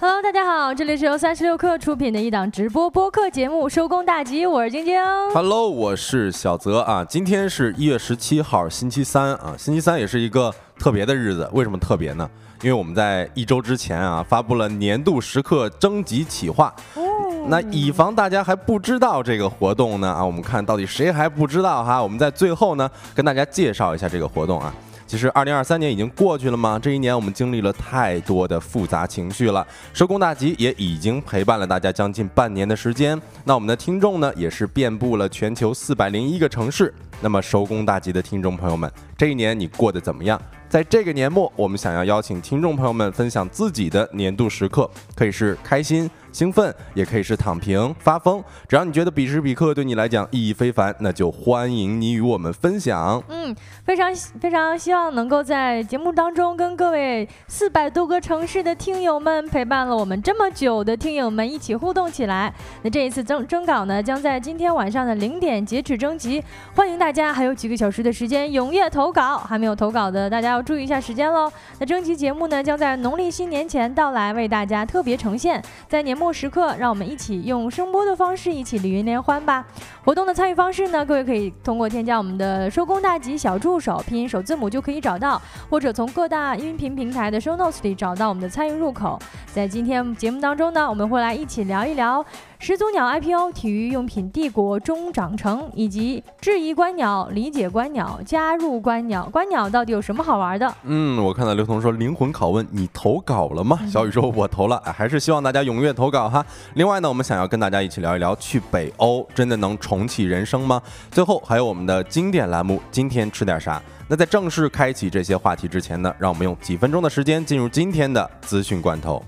Hello，大家好，这里是由三十六氪出品的一档直播播客节目《收工大吉》，我是晶晶。Hello，我是小泽啊。今天是一月十七号，星期三啊。星期三也是一个特别的日子，为什么特别呢？因为我们在一周之前啊，发布了年度时刻征集企划。哦。那以防大家还不知道这个活动呢啊，我们看到底谁还不知道哈？我们在最后呢，跟大家介绍一下这个活动啊。其实，二零二三年已经过去了吗？这一年我们经历了太多的复杂情绪了。收工大吉也已经陪伴了大家将近半年的时间。那我们的听众呢，也是遍布了全球四百零一个城市。那么，收工大吉的听众朋友们，这一年你过得怎么样？在这个年末，我们想要邀请听众朋友们分享自己的年度时刻，可以是开心。兴奋也可以是躺平发疯，只要你觉得彼时彼刻对你来讲意义非凡，那就欢迎你与我们分享。嗯，非常非常希望能够在节目当中跟各位四百多个城市的听友们陪伴了我们这么久的听友们一起互动起来。那这一次征征稿呢，将在今天晚上的零点截止征集，欢迎大家还有几个小时的时间踊跃投稿。还没有投稿的大家要注意一下时间喽。那征集节目呢，将在农历新年前到来，为大家特别呈现，在年。末时刻，让我们一起用声波的方式一起礼云联欢吧！活动的参与方式呢？各位可以通过添加我们的“收工大吉”小助手，拼音首字母就可以找到，或者从各大音频平台的 show notes 里找到我们的参与入口。在今天节目当中呢，我们会来一起聊一聊。始祖鸟 IPO、体育用品帝国中长成，以及质疑观鸟、理解观鸟、加入观鸟，观鸟到底有什么好玩的？嗯，我看到刘彤说灵魂拷问，你投稿了吗？小雨说，我投了，还是希望大家踊跃投稿哈。另外呢，我们想要跟大家一起聊一聊，去北欧真的能重重启人生吗？最后还有我们的经典栏目，今天吃点啥？那在正式开启这些话题之前呢，让我们用几分钟的时间进入今天的资讯罐头。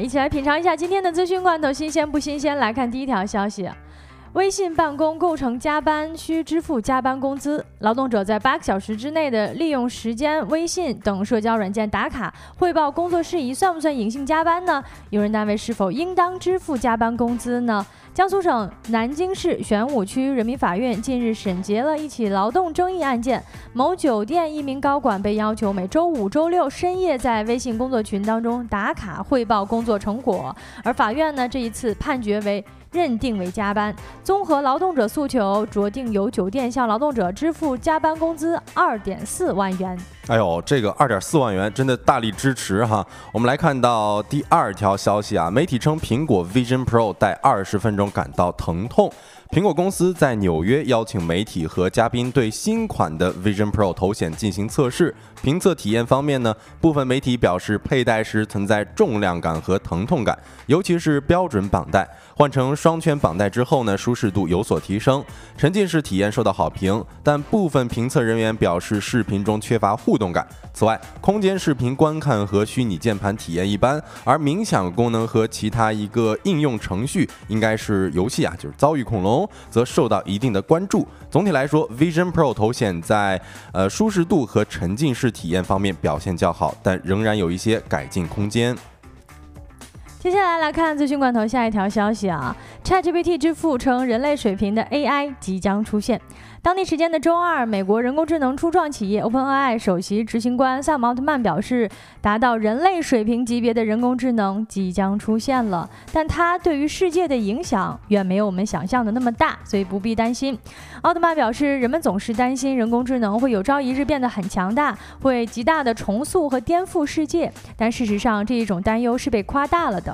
一起来品尝一下今天的资讯罐头，新鲜不新鲜？来看第一条消息。微信办公构成加班，需支付加班工资。劳动者在八个小时之内的利用时间，微信等社交软件打卡汇报工作事宜，算不算隐性加班呢？用人单位是否应当支付加班工资呢？江苏省南京市玄武区人民法院近日审结了一起劳动争议案件，某酒店一名高管被要求每周五、周六深夜在微信工作群当中打卡汇报工作成果，而法院呢这一次判决为。认定为加班，综合劳动者诉求，酌定由酒店向劳动者支付加班工资二点四万元。哎呦，这个二点四万元真的大力支持哈！我们来看到第二条消息啊，媒体称苹果 Vision Pro 戴二十分钟感到疼痛。苹果公司在纽约邀请媒体和嘉宾对新款的 Vision Pro 头显进行测试。评测体验方面呢，部分媒体表示佩戴时存在重量感和疼痛感，尤其是标准绑带。换成双圈绑带之后呢，舒适度有所提升，沉浸式体验受到好评。但部分评测人员表示，视频中缺乏互动感。此外，空间视频观看和虚拟键盘体验一般，而冥想功能和其他一个应用程序应该是游戏啊，就是遭遇恐龙，则受到一定的关注。总体来说，Vision Pro 头显在呃舒适度和沉浸式体验方面表现较好，但仍然有一些改进空间。接下来来看资讯罐头下一条消息啊，ChatGPT 之父称人类水平的 AI 即将出现。当地时间的周二，美国人工智能初创企业 OpenAI 首席执行官萨姆奥特曼表示，达到人类水平级别的人工智能即将出现了，但它对于世界的影响远没有我们想象的那么大，所以不必担心。奥特曼表示，人们总是担心人工智能会有朝一日变得很强大，会极大的重塑和颠覆世界，但事实上这一种担忧是被夸大了的。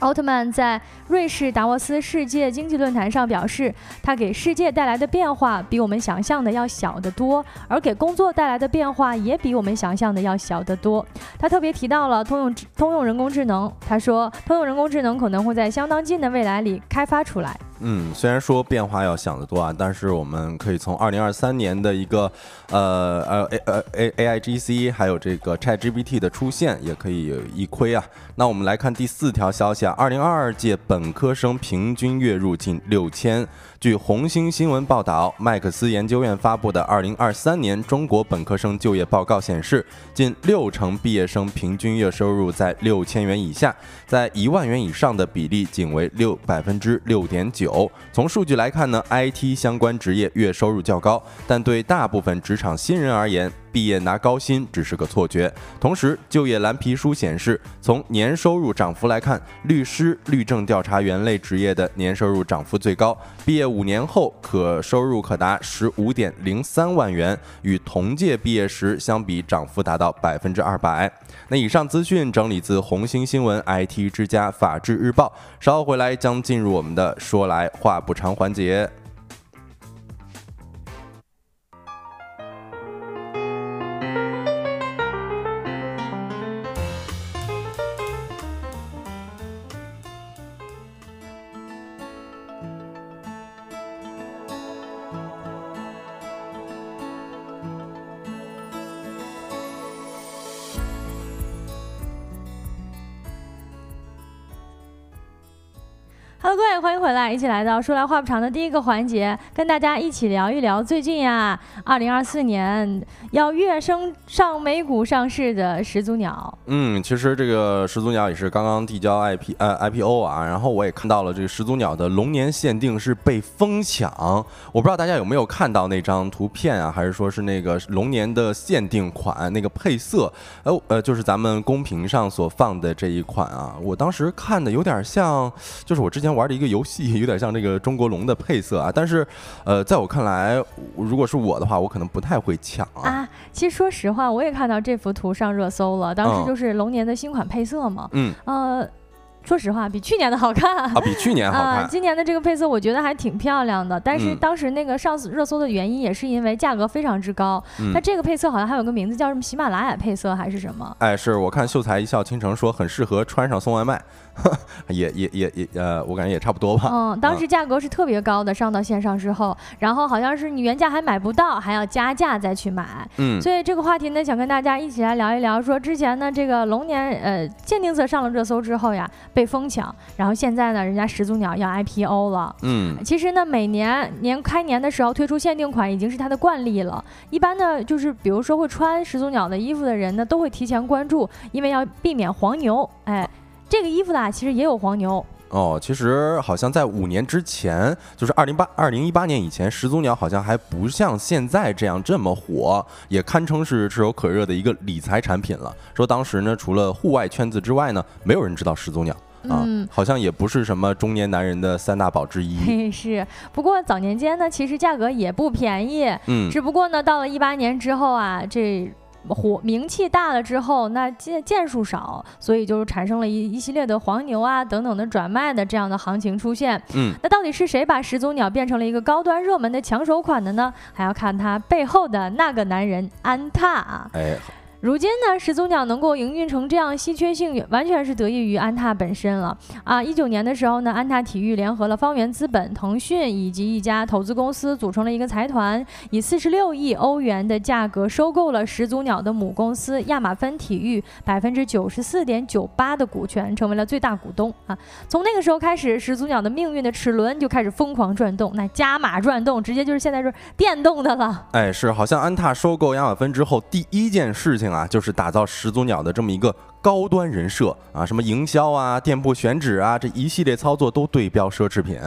奥特曼在瑞士达沃斯世界经济论坛上表示，他给世界带来的变化比我们想象的要小得多，而给工作带来的变化也比我们想象的要小得多。他特别提到了通用通用人工智能，他说，通用人工智能可能会在相当近的未来里开发出来。嗯，虽然说变化要想得多啊，但是我们可以从二零二三年的一个呃呃 A 呃 A A I G C 还有这个 Chat GPT 的出现，也可以一窥啊。那我们来看第四条消息啊，二零二二届本科生平均月入近六千。据红星新闻报道，麦克斯研究院发布的二零二三年中国本科生就业报告显示，近六成毕业生平均月收入在六千元以下，在一万元以上的比例仅为六百分之六点九。从数据来看呢，IT 相关职业月收入较高，但对大部分职场新人而言，毕业拿高薪只是个错觉。同时，就业蓝皮书显示，从年收入涨幅来看，律师、律政调查员类职业的年收入涨幅最高，毕业五年后可收入可达十五点零三万元，与同届毕业时相比，涨幅达到百分之二百。那以上资讯整理自红星新闻、IT 之家、法制日报。稍后回来将进入我们的说来话不长环节。对，欢迎回来，一起来到说来话不长的第一个环节，跟大家一起聊一聊最近呀，二零二四年要跃升上美股上市的始祖鸟。嗯，其实这个始祖鸟也是刚刚递交 IP 呃 IPO 啊，然后我也看到了这个始祖鸟的龙年限定是被疯抢，我不知道大家有没有看到那张图片啊，还是说是那个龙年的限定款那个配色，呃呃，就是咱们公屏上所放的这一款啊，我当时看的有点像，就是我之前。玩的一个游戏有点像这个中国龙的配色啊，但是，呃，在我看来，如果是我的话，我可能不太会抢啊。啊，其实说实话，我也看到这幅图上热搜了，当时就是龙年的新款配色嘛。嗯。呃。说实话，比去年的好看啊，比去年好看。今年的这个配色我觉得还挺漂亮的，但是当时那个上热搜的原因也是因为价格非常之高。那这个配色好像还有个名字叫什么喜马拉雅配色还是什么？哎，是我看秀才一笑倾城说很适合穿上送外卖，也也也也呃，我感觉也差不多吧。嗯，当时价格是特别高的，上到线上之后，然后好像是你原价还买不到，还要加价再去买。嗯，所以这个话题呢，想跟大家一起来聊一聊，说之前呢这个龙年呃限定色上了热搜之后呀。被疯抢，然后现在呢，人家始祖鸟要 IPO 了。嗯，其实呢，每年年开年的时候推出限定款已经是它的惯例了。一般呢，就是比如说会穿始祖鸟的衣服的人呢，都会提前关注，因为要避免黄牛。哎，这个衣服呢，其实也有黄牛。哦，其实好像在五年之前，就是二零八二零一八年以前，始祖鸟好像还不像现在这样这么火，也堪称是炙手可热的一个理财产品了。说当时呢，除了户外圈子之外呢，没有人知道始祖鸟啊，好像也不是什么中年男人的三大宝之一。是，不过早年间呢，其实价格也不便宜。嗯，只不过呢，到了一八年之后啊，这。火名气大了之后，那件件数少，所以就产生了一一系列的黄牛啊等等的转卖的这样的行情出现。嗯，那到底是谁把始祖鸟变成了一个高端热门的抢手款的呢？还要看它背后的那个男人安踏啊。哎。如今呢，始祖鸟能够营运成这样稀缺性，完全是得益于安踏本身了啊！一九年的时候呢，安踏体育联合了方圆资本、腾讯以及一家投资公司，组成了一个财团，以四十六亿欧元的价格收购了始祖鸟的母公司亚马芬体育百分之九十四点九八的股权，成为了最大股东啊！从那个时候开始，始祖鸟的命运的齿轮就开始疯狂转动，那加码转动，直接就是现在是电动的了。哎，是，好像安踏收购亚马芬之后，第一件事情。啊，就是打造始祖鸟的这么一个高端人设啊，什么营销啊、店铺选址啊，这一系列操作都对标奢侈品，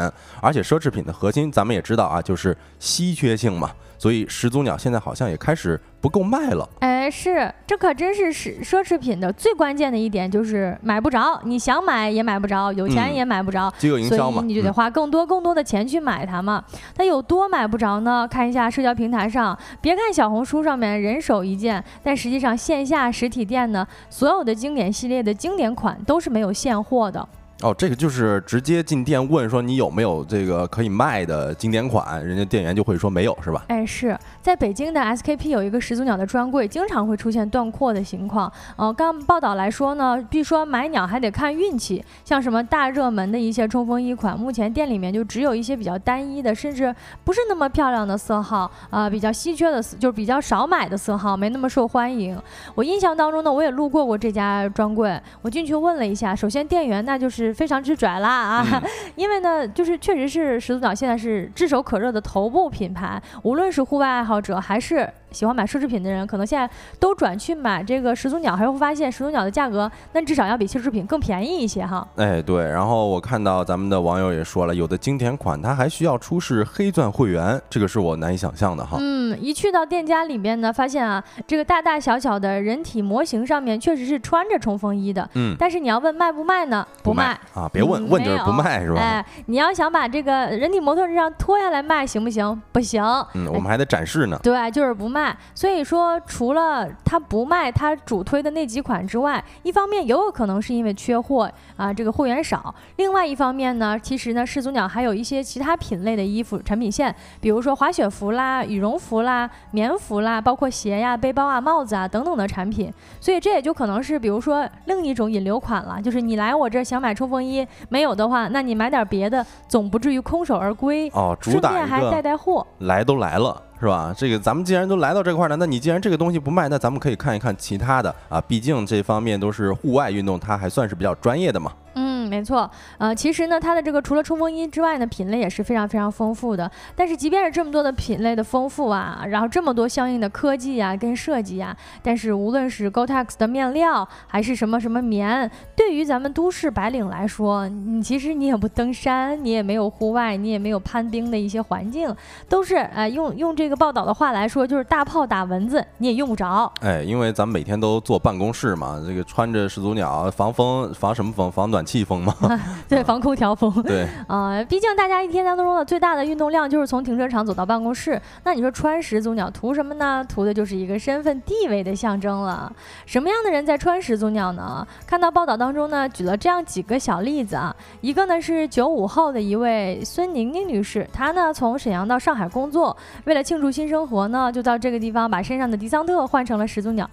而且奢侈品的核心咱们也知道啊，就是稀缺性嘛。所以始祖鸟现在好像也开始不够卖了。哎，是，这可真是是奢侈品的最关键的一点，就是买不着，你想买也买不着，有钱也买不着，饥饿营销嘛，所以你就得花更多更多的钱去买它嘛。它有多买不着呢？看一下社交平台上，别看小红书上面人手一件，但实际上线下实体店呢，所有的经典系列的经典款都是没有现货的。哦，这个就是直接进店问说你有没有这个可以卖的经典款，人家店员就会说没有，是吧？哎，是在北京的 SKP 有一个始祖鸟的专柜，经常会出现断货的情况。呃，刚报道来说呢，据说买鸟还得看运气，像什么大热门的一些冲锋衣款，目前店里面就只有一些比较单一的，甚至不是那么漂亮的色号，啊，比较稀缺的，就是比较少买的色号，没那么受欢迎。我印象当中呢，我也路过过这家专柜，我进去问了一下，首先店员那就是非常之拽啦啊，因为呢，就是确实是始祖鸟现在是炙手可热的头部品牌，无论是户外爱好者还是。喜欢买奢侈品的人，可能现在都转去买这个始祖鸟，还会发现始祖鸟的价格，那至少要比奢侈品更便宜一些哈。哎，对。然后我看到咱们的网友也说了，有的经典款它还需要出示黑钻会员，这个是我难以想象的哈。嗯，一去到店家里面呢，发现啊，这个大大小小的人体模型上面确实是穿着冲锋衣的。嗯。但是你要问卖不卖呢？不卖啊！别问，问就是不卖是吧？哎，你要想把这个人体模特这样脱下来卖，行不行？不行。嗯，我们还得展示呢。对，就是不卖。所以说。除了他不卖他主推的那几款之外，一方面也有可能是因为缺货啊，这个货源少；另外一方面呢，其实呢，始祖鸟还有一些其他品类的衣服产品线，比如说滑雪服啦、羽绒服啦、棉服啦，包括鞋呀、背包啊、帽子啊等等的产品。所以这也就可能是比如说另一种引流款了，就是你来我这想买冲锋衣，没有的话，那你买点别的，总不至于空手而归哦。顺便还带带货，来都来了。是吧？这个咱们既然都来到这块了，那你既然这个东西不卖，那咱们可以看一看其他的啊。毕竟这方面都是户外运动，它还算是比较专业的嘛。嗯没错，呃，其实呢，它的这个除了冲锋衣之外呢，品类也是非常非常丰富的。但是即便是这么多的品类的丰富啊，然后这么多相应的科技啊跟设计啊，但是无论是 Gore-Tex 的面料，还是什么什么棉，对于咱们都市白领来说，你其实你也不登山，你也没有户外，你也没有攀冰的一些环境，都是呃用用这个报道的话来说，就是大炮打蚊子你也用不着。哎，因为咱们每天都坐办公室嘛，这个穿着始祖鸟防风防什么风防暖气风。对，防空调风。对啊，毕竟大家一天当中的最大的运动量就是从停车场走到办公室。那你说穿始祖鸟图什么呢？图的就是一个身份地位的象征了。什么样的人在穿始祖鸟呢？看到报道当中呢，举了这样几个小例子啊。一个呢是九五后的一位孙宁宁女士，她呢从沈阳到上海工作，为了庆祝新生活呢，就到这个地方把身上的迪桑特换成了始祖鸟。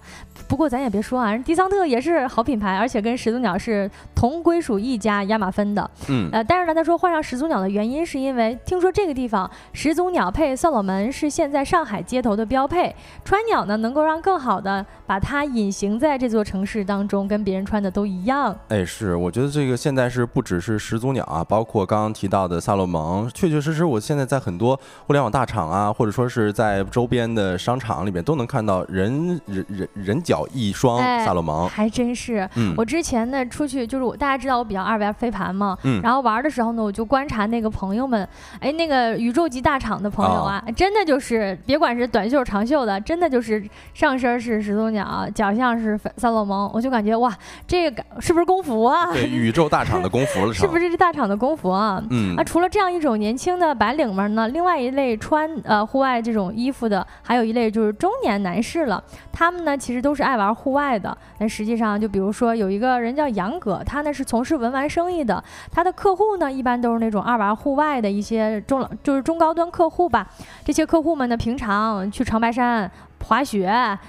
不过咱也别说啊，人迪桑特也是好品牌，而且跟始祖鸟是同归属一。家亚马芬的，嗯，呃，但是呢，他说换上始祖鸟的原因是因为听说这个地方始祖鸟配萨洛门是现在上海街头的标配，穿鸟呢能够让更好的把它隐形在这座城市当中，跟别人穿的都一样。哎，是，我觉得这个现在是不只是始祖鸟啊，包括刚刚提到的萨洛蒙，确确实实，我现在在很多互联网大厂啊，或者说是在周边的商场里面都能看到人人人人脚一双萨洛蒙，还真是。嗯，我之前呢出去就是我大家知道我比较。二玩飞盘嘛，嗯，然后玩的时候呢，我就观察那个朋友们，哎，那个宇宙级大厂的朋友啊，真的就是别管是短袖长袖的，真的就是上身是始祖鸟，脚像是萨洛蒙，我就感觉哇，这个是不是工服啊？对，宇宙大厂的工服了，是不是这大厂的工服啊？嗯，啊，除了这样一种年轻的白领们呢，另外一类穿呃户外这种衣服的，还有一类就是中年男士了，他们呢其实都是爱玩户外的，但实际上就比如说有一个人叫杨哥，他呢是从事文玩。生意的，他的客户呢，一般都是那种爱玩户外的一些中，就是中高端客户吧。这些客户们呢，平常去长白山。滑雪，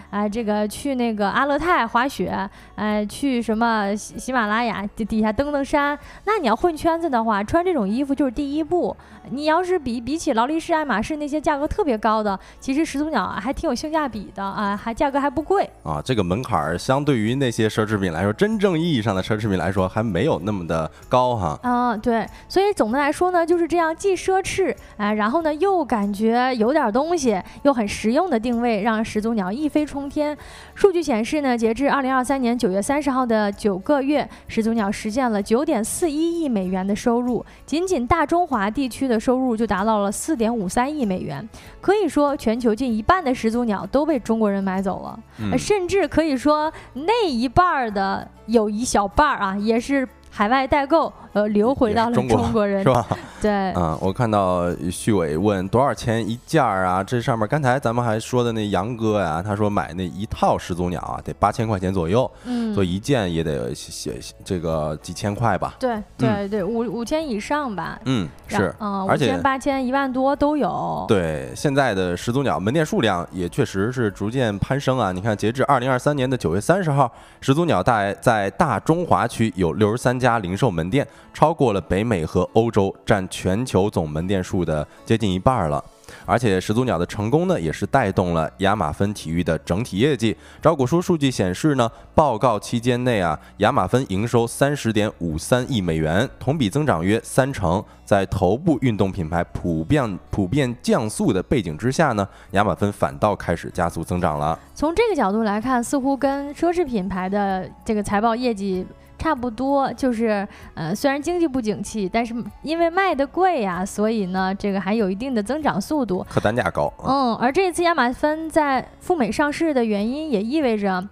哎，这个去那个阿勒泰滑雪，哎，去什么喜喜马拉雅底下登登山。那你要混圈子的话，穿这种衣服就是第一步。你要是比比起劳力士、爱马仕那些价格特别高的，其实始祖鸟还挺有性价比的啊，还价格还不贵啊。这个门槛儿相对于那些奢侈品来说，真正意义上的奢侈品来说，还没有那么的高哈。啊，对，所以总的来说呢，就是这样既奢侈，啊，然后呢又感觉有点东西，又很实用的定位，让。始祖鸟一飞冲天。数据显示呢，截至二零二三年九月三十号的九个月，始祖鸟实现了九点四一亿美元的收入，仅仅大中华地区的收入就达到了四点五三亿美元。可以说，全球近一半的始祖鸟都被中国人买走了，甚至可以说那一半儿的有一小半儿啊，也是海外代购呃流回到了中国人，是吧？对，嗯，我看到徐伟问多少钱一件儿啊？这上面刚才咱们还说的那杨哥呀，他说买那一套始祖鸟啊，得八千块钱左右，嗯，所以一件也得写这个几千块吧？对对对，五五千以上吧？嗯，是，嗯，五千八千一万多都有。对，现在的始祖鸟门店数量也确实是逐渐攀升啊！你看，截至二零二三年的九月三十号，始祖鸟大在大中华区有六十三家零售门店，超过了北美和欧洲，占。全球总门店数的接近一半了，而且始祖鸟的成功呢，也是带动了亚马芬体育的整体业绩。招股书数据显示呢，报告期间内啊，亚马芬营收三十点五三亿美元，同比增长约三成。在头部运动品牌普遍普遍降速的背景之下呢，亚马芬反倒开始加速增长了。从这个角度来看，似乎跟奢侈品牌的这个财报业绩。差不多就是，呃，虽然经济不景气，但是因为卖的贵呀，所以呢，这个还有一定的增长速度。客单价高。嗯，而这次亚马芬在赴美上市的原因，也意味着。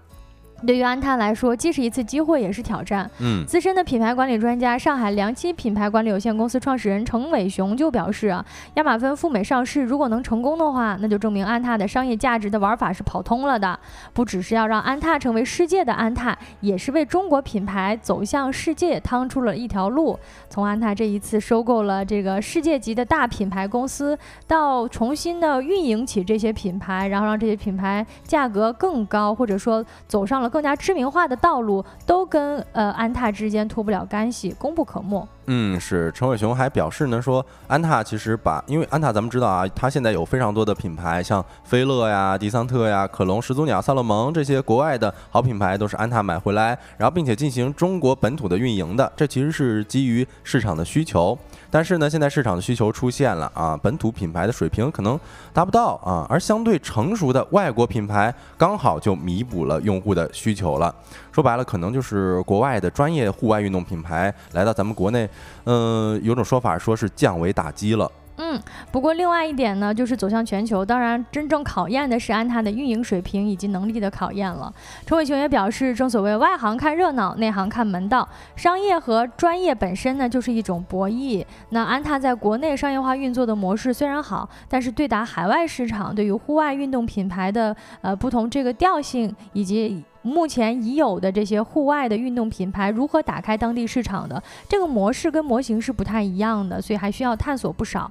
对于安踏来说，既是一次机会，也是挑战。嗯，资深的品牌管理专家、上海良期品牌管理有限公司创始人程伟雄就表示啊，亚马芬赴美上市如果能成功的话，那就证明安踏的商业价值的玩法是跑通了的，不只是要让安踏成为世界的安踏，也是为中国品牌走向世界趟出了一条路。从安踏这一次收购了这个世界级的大品牌公司，到重新的运营起这些品牌，然后让这些品牌价格更高，或者说走上了。更加知名化的道路都跟呃安踏之间脱不了干系，功不可没。嗯，是陈伟雄还表示呢，说安踏其实把，因为安踏咱们知道啊，它现在有非常多的品牌，像菲乐呀、迪桑特呀、可隆、始祖鸟、萨洛蒙这些国外的好品牌，都是安踏买回来，然后并且进行中国本土的运营的。这其实是基于市场的需求。但是呢，现在市场的需求出现了啊，本土品牌的水平可能达不到啊，而相对成熟的外国品牌刚好就弥补了用户的需求了。说白了，可能就是国外的专业户外运动品牌来到咱们国内，嗯，有种说法说是降维打击了。嗯，不过另外一点呢，就是走向全球，当然真正考验的是安踏的运营水平以及能力的考验了。陈伟雄也表示，正所谓外行看热闹，内行看门道，商业和专业本身呢就是一种博弈。那安踏在国内商业化运作的模式虽然好，但是对打海外市场，对于户外运动品牌的呃不同这个调性以及。目前已有的这些户外的运动品牌如何打开当地市场的这个模式跟模型是不太一样的，所以还需要探索不少。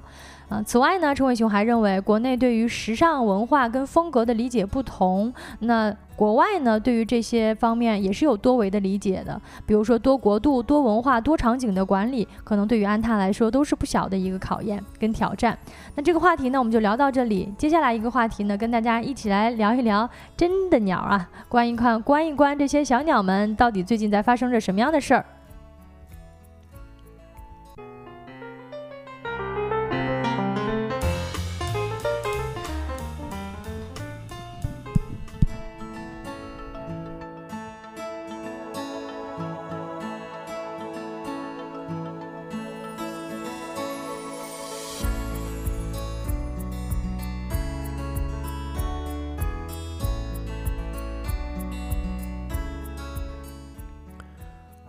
啊，此外呢，陈伟雄还认为，国内对于时尚文化跟风格的理解不同，那国外呢，对于这些方面也是有多维的理解的。比如说多国度、多文化、多场景的管理，可能对于安踏来说都是不小的一个考验跟挑战。那这个话题呢，我们就聊到这里。接下来一个话题呢，跟大家一起来聊一聊真的鸟啊，观一看，观一观这些小鸟们到底最近在发生着什么样的事儿。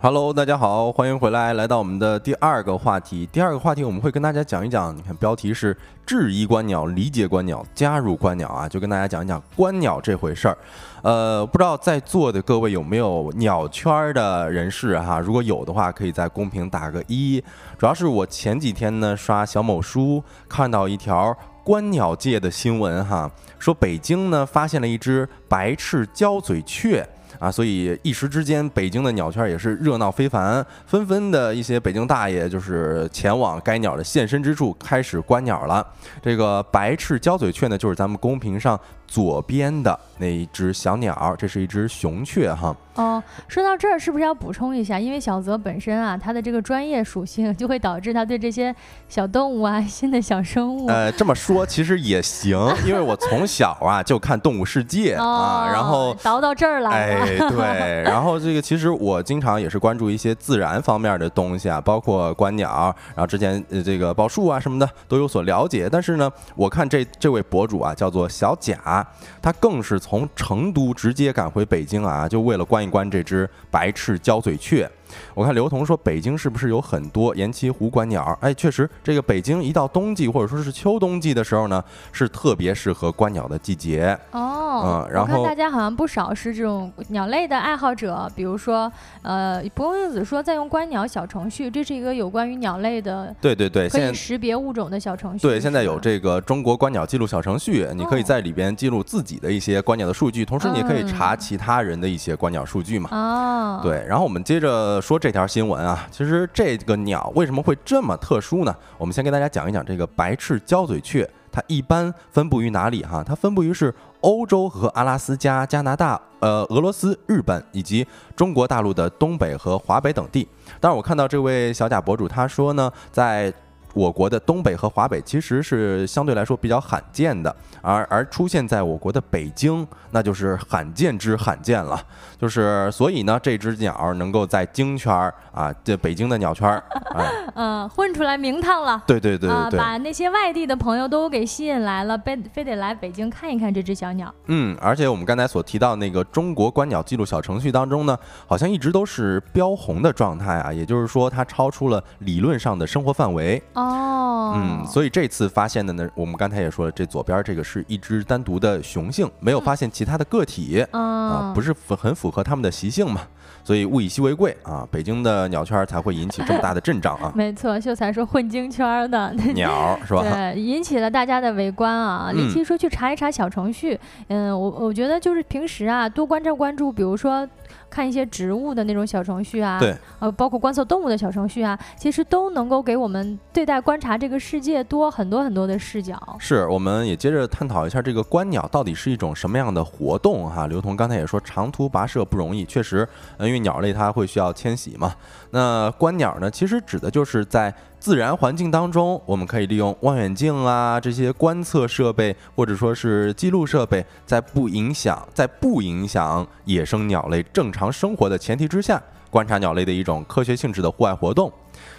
Hello，大家好，欢迎回来，来到我们的第二个话题。第二个话题我们会跟大家讲一讲，你看标题是质疑观鸟、理解观鸟、加入观鸟啊，就跟大家讲一讲观鸟这回事儿。呃，不知道在座的各位有没有鸟圈的人士哈？如果有的话，可以在公屏打个一。主要是我前几天呢刷小某书，看到一条观鸟界的新闻哈，说北京呢发现了一只白翅焦嘴雀。啊，所以一时之间，北京的鸟圈也是热闹非凡，纷纷的一些北京大爷就是前往该鸟的现身之处，开始观鸟了。这个白翅交嘴雀呢，就是咱们公屏上。左边的那一只小鸟，这是一只雄雀哈。哦，说到这儿，是不是要补充一下？因为小泽本身啊，他的这个专业属性就会导致他对这些小动物啊、新的小生物……呃，这么说其实也行，因为我从小啊就看《动物世界》啊，然后倒到这儿来了。哎，对，然后这个其实我经常也是关注一些自然方面的东西啊，包括观鸟，然后之前呃这个报数啊什么的都有所了解。但是呢，我看这这位博主啊，叫做小贾。他更是从成都直接赶回北京啊，就为了关一关这只白翅交嘴雀。我看刘同说北京是不是有很多延期湖观鸟？哎，确实，这个北京一到冬季或者说是秋冬季的时候呢，是特别适合观鸟的季节。哦，嗯然后我看大家好像不少是这种鸟类的爱好者，比如说，呃，不用子说在用观鸟小程序，这是一个有关于鸟类的对对对，可以识别物种的小程序。对，现在有这个中国观鸟记录小程序，你可以哦在里边记录自己的一些观鸟的数据，同时你也可以查嗯其他人的一些观鸟数据嘛。哦，，对，然后我们接着说这条新闻啊，其实这个鸟为什么会这么特殊呢？我们先跟大家讲一讲这个白翅交嘴雀，它一般分布于哪里哈？它分布于是欧洲和阿拉斯加、加拿大、呃俄罗斯、日本以及中国大陆的东北和华北等地。但是，我看到这位小贾博主他说呢，在我国的东北和华北其实是相对来说比较罕见的，而而出现在我国的北京，那就是罕见之罕见了。就是所以呢，这只鸟能够在京圈儿啊，这北京的鸟圈儿，哎，嗯，混出来名堂了。对对对啊，对对，把那些外地的朋友都给吸引来了，非非得来北京看一看这只小鸟。嗯，而且我们刚才所提到那个中国观鸟记录小程序当中呢，好像一直都是标红的状态啊，也就是说它超出了理论上的生活范围。哦，嗯，所以这次发现的呢，我们刚才也说了，这左边这个是一只单独的雄性，没有发现其他的个体。嗯，啊，不是符很符合它们的习性嘛，所以物以稀为贵啊，北京的鸟圈才会引起这么大的阵仗啊，没错，秀才说混京圈的，鸟 儿是吧？对，引起了大家的围观啊。嗯李琦说去查一查小程序，嗯，我我觉得就是平时啊多关照关注，比如说看一些植物的那种小程序啊，对，呃，包括观测动物的小程序啊，其实都能够给我们对待观察这个世界多很多很多的视角。是，我们也接着探讨一下这个观鸟到底是一种什么样的活动哈。刘同刚才也说长途跋涉不容易，确实，呃因为鸟类它会需要迁徙嘛。那观鸟呢，其实指的就是在自然环境当中，我们可以利用望远镜啊这些观测设备，或者说是记录设备，在不影响在不影响野生鸟类正常生活的前提之下，观察鸟类的一种科学性质的户外活动。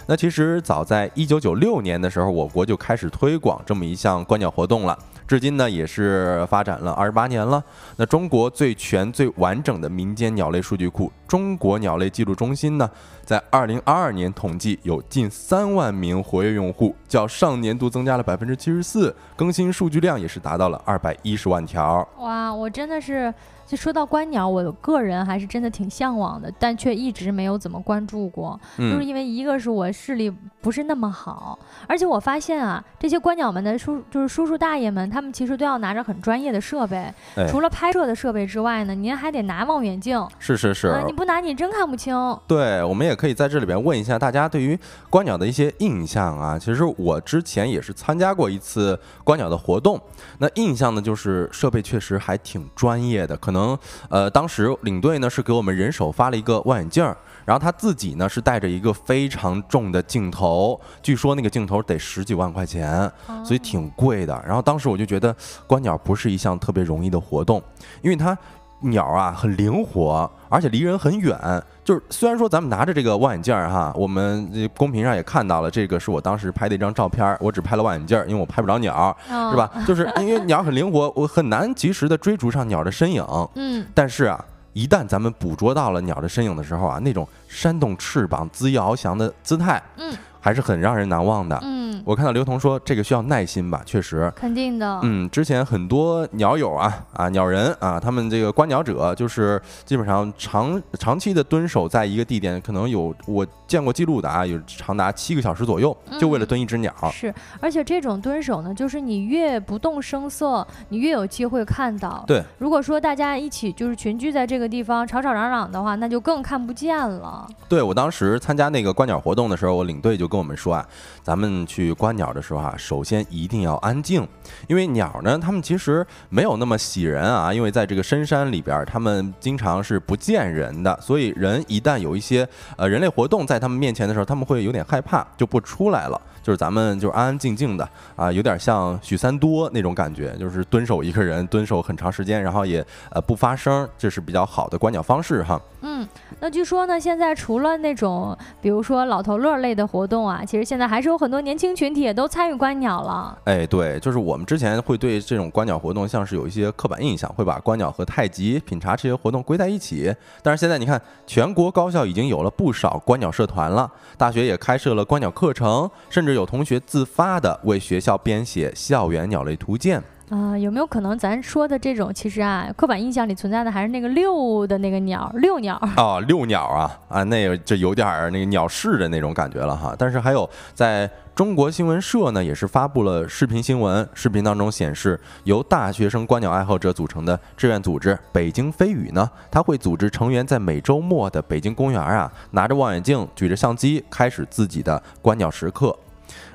那其实早在一九九六年的时候，我国就开始推广这么一项观鸟活动了。至今呢，也是发展了二十八年了。那中国最全、最完整的民间鸟类数据库——中国鸟类记录中心呢，在二零二二年统计有近三万名活跃用户，较上年度增加了百分之七十四，更新数据量也是达到了二百一十万条。哇，我真的是，就说到观鸟，我个人还是真的挺向往的，但却一直没有怎么关注过。就是嗯，因为一个是我视力不是那么好，而且我发现啊，这些观鸟们的叔就是叔叔大爷们，他们其实都要拿着很专业的设备，哎除了拍摄的设备之外呢，您还得拿望远镜，是是是，啊，你不拿你真看不清。对，我们也可以在这里边问一下大家对于观鸟的一些印象啊。其实我之前也是参加过一次观鸟的活动，那印象呢就是设备确实还挺专业的。可能呃，当时领队呢是给我们人手发了一个望远镜儿，然后他自己呢是带着一个非常重的镜头，据说那个镜头得十几万块钱，所以挺贵的。然后当时我就觉得观鸟不是一项特别容易的活动，因为它鸟啊很灵活，而且离人很远。就是虽然说咱们拿着这个望远镜儿哈，我们公屏上也看到了，这个是我当时拍的一张照片儿，我只拍了望远镜儿，因为我拍不着鸟，嗯是吧？就是因为鸟很灵活，我很难及时的追逐上鸟的身影。嗯，但是啊，一旦咱们捕捉到了鸟的身影的时候啊，那种扇动翅膀、恣意翱翔的姿态，嗯，还是很让人难忘的。嗯，我看到刘同说这个需要耐心吧，确实，肯定的。嗯，之前很多鸟友啊啊鸟人啊，他们这个观鸟者就是基本上长长期的蹲守在一个地点，可能有我见过记录的啊，有长达七个小时左右，就为了蹲一只鸟。是，而且这种蹲守呢，就是你越不动声色，你越有机会看到。对，如果说大家一起就是群聚在这个地方吵吵嚷嚷的话，那就更看不见了。对我当时参加那个观鸟活动的时候，我领队就跟我们说啊，咱们去观鸟的时候啊，首先一定要安静，因为鸟呢，它们其实没有那么喜人啊，因为在这个深山里边，它们经常是不见人的，所以人一旦有一些呃人类活动在它们面前的时候，它们会有点害怕，就不出来了。就是咱们就是安安静静的啊，有点像许三多那种感觉，就是蹲守一个人，蹲守很长时间，然后也呃不发声，这是比较好的观鸟方式哈。嗯，那据说呢，现在除了那种比如说老头乐类的活动啊，其实现在还是有很多年轻群体也都参与观鸟了。哎，对，就是我们之前会对这种观鸟活动像是有一些刻板印象，会把观鸟和太极、品茶这些活动归在一起。但是现在你看，全国高校已经有了不少观鸟社团了，大学也开设了观鸟课程，甚至有同学自发的为学校编写校园鸟类图鉴。啊，有没有可能咱说的这种，其实啊，刻板印象里存在的还是那个遛的那个鸟，遛鸟啊，遛鸟啊啊，那个就有点儿那个鸟市的那种感觉了哈。但是还有在中国新闻社呢，也是发布了视频新闻，视频当中显示，由大学生观鸟爱好者组成的志愿组织北京飞羽呢，他会组织成员在每周末的北京公园啊，拿着望远镜，举着相机，开始自己的观鸟时刻。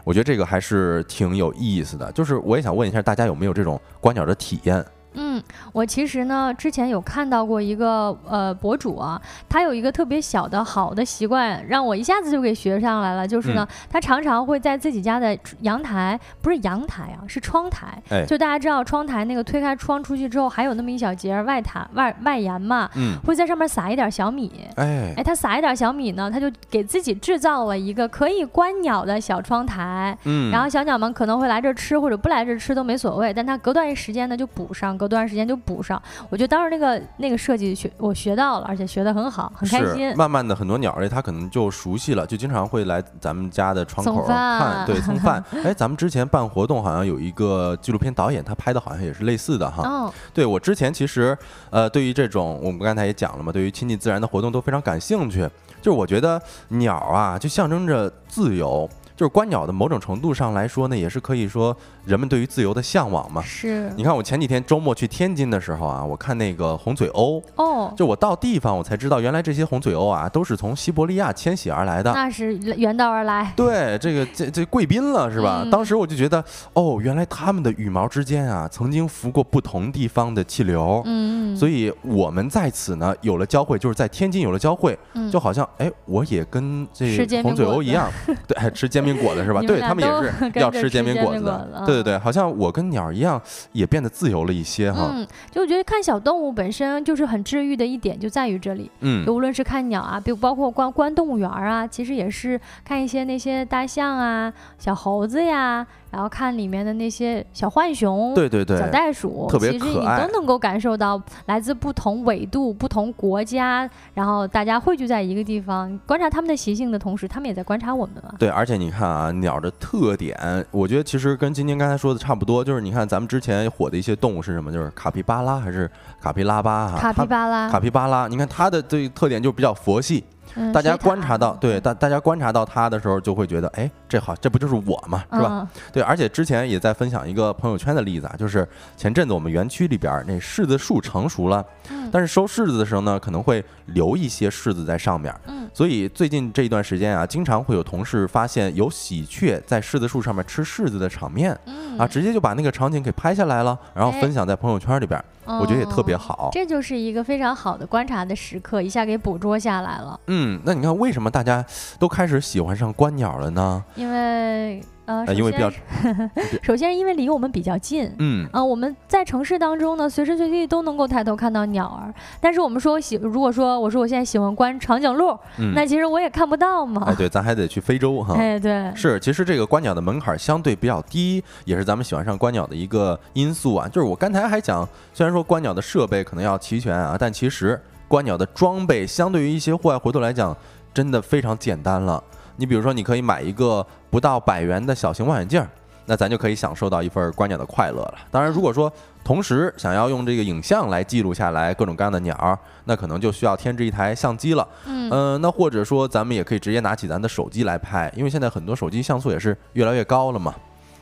我觉得这个还是挺有意思的，就是我也想问一下大家有没有这种观鸟的体验。嗯，我其实呢，之前有看到过一个呃博主啊，他有一个特别小的好的习惯，让我一下子就给学上来了。就是呢，他常常会在自己家的阳台，不是阳台啊，是窗台。哎，就大家知道窗台那个推开窗出去之后，还有那么一小节外塔外外沿嘛，嗯，会在上面撒一点小米。哎，哎，他撒一点小米呢，他就给自己制造了一个可以观鸟的小窗台。嗯，然后小鸟们可能会来这吃或者不来这吃都没所谓，但他隔段时间呢就补上。隔段时间就补上，我觉得当时那个那个设计学我学到了，而且学得很好，很开心。慢慢的，很多鸟类它可能就熟悉了，就经常会来咱们家的窗口看，对，蹭饭。哎，咱们之前办活动好像有一个纪录片导演，他拍的好像也是类似的哈。嗯，对我之前其实呃，对于这种我们刚才也讲了嘛，对于亲近自然的活动都非常感兴趣。就是我觉得鸟啊，就象征着自由。就是观鸟的某种程度上来说呢，也是可以说人们对于自由的向往嘛。是。你看我前几天周末去天津的时候啊，我看那个红嘴鸥。哦。就我到地方，我才知道原来这些红嘴鸥啊，都是从西伯利亚迁徙而来的。那是远道而来。对，这个这这贵宾了是吧？当时我就觉得，哦，原来它们的羽毛之间啊，曾经拂过不同地方的气流。嗯。所以我们在此呢有了交汇，就是在天津有了交汇，就好像哎，我也跟这红嘴鸥一样，对，吃煎饼。果子是吧？对他们也是要吃煎饼果子的。对对对，好像我跟鸟一样，也变得自由了一些哈。嗯，就我觉得看小动物本身就是很治愈的一点，就在于这里。嗯，就无论是看鸟啊，比如包括观观动物园啊，其实也是看一些那些大象啊、小猴子呀。然后看里面的那些小浣熊，对对对，小袋鼠，特别其实你都能够感受到来自不同纬度、不同国家，然后大家汇聚在一个地方，观察他们的习性的同时，他们也在观察我们嘛。对，而且你看啊，鸟的特点，我觉得其实跟今天刚才说的差不多，就是你看咱们之前火的一些动物是什么？就是卡皮巴拉还是卡皮拉巴哈？卡皮巴拉，卡皮巴拉，你看它的这个特点就比较佛系。大家观察到，对大大家观察到它的时候，就会觉得，哎，这好，这不就是我吗？是吧？对，而且之前也在分享一个朋友圈的例子啊，就是前阵子我们园区里边那柿子树成熟了，但是收柿子的时候呢，可能会留一些柿子在上面，所以最近这一段时间啊，经常会有同事发现有喜鹊在柿子树上面吃柿子的场面，啊，直接就把那个场景给拍下来了，然后分享在朋友圈里边。我觉得也特别好，这就是一个非常好的观察的时刻，一下给捕捉下来了。嗯，那你看为什么大家都开始喜欢上观鸟了呢？因为。呃，因为比较，首先是因为离我们比较近，嗯，啊，我们在城市当中呢，随时随地都能够抬头看到鸟儿。但是我们说喜，如果说我说我现在喜欢观长颈鹿，那其实我也看不到嘛。哎，对，咱还得去非洲哈。哎，对，是，其实这个观鸟的门槛相对比较低，也是咱们喜欢上观鸟的一个因素啊。就是我刚才还讲，虽然说观鸟的设备可能要齐全啊，但其实观鸟的装备相对于一些户外活动来讲，真的非常简单了。你比如说，你可以买一个不到百元的小型望远镜，那咱就可以享受到一份观鸟的快乐了。当然，如果说同时想要用这个影像来记录下来各种各样的鸟，那可能就需要添置一台相机了。嗯，那或者说咱们也可以直接拿起咱的手机来拍，因为现在很多手机像素也是越来越高了嘛。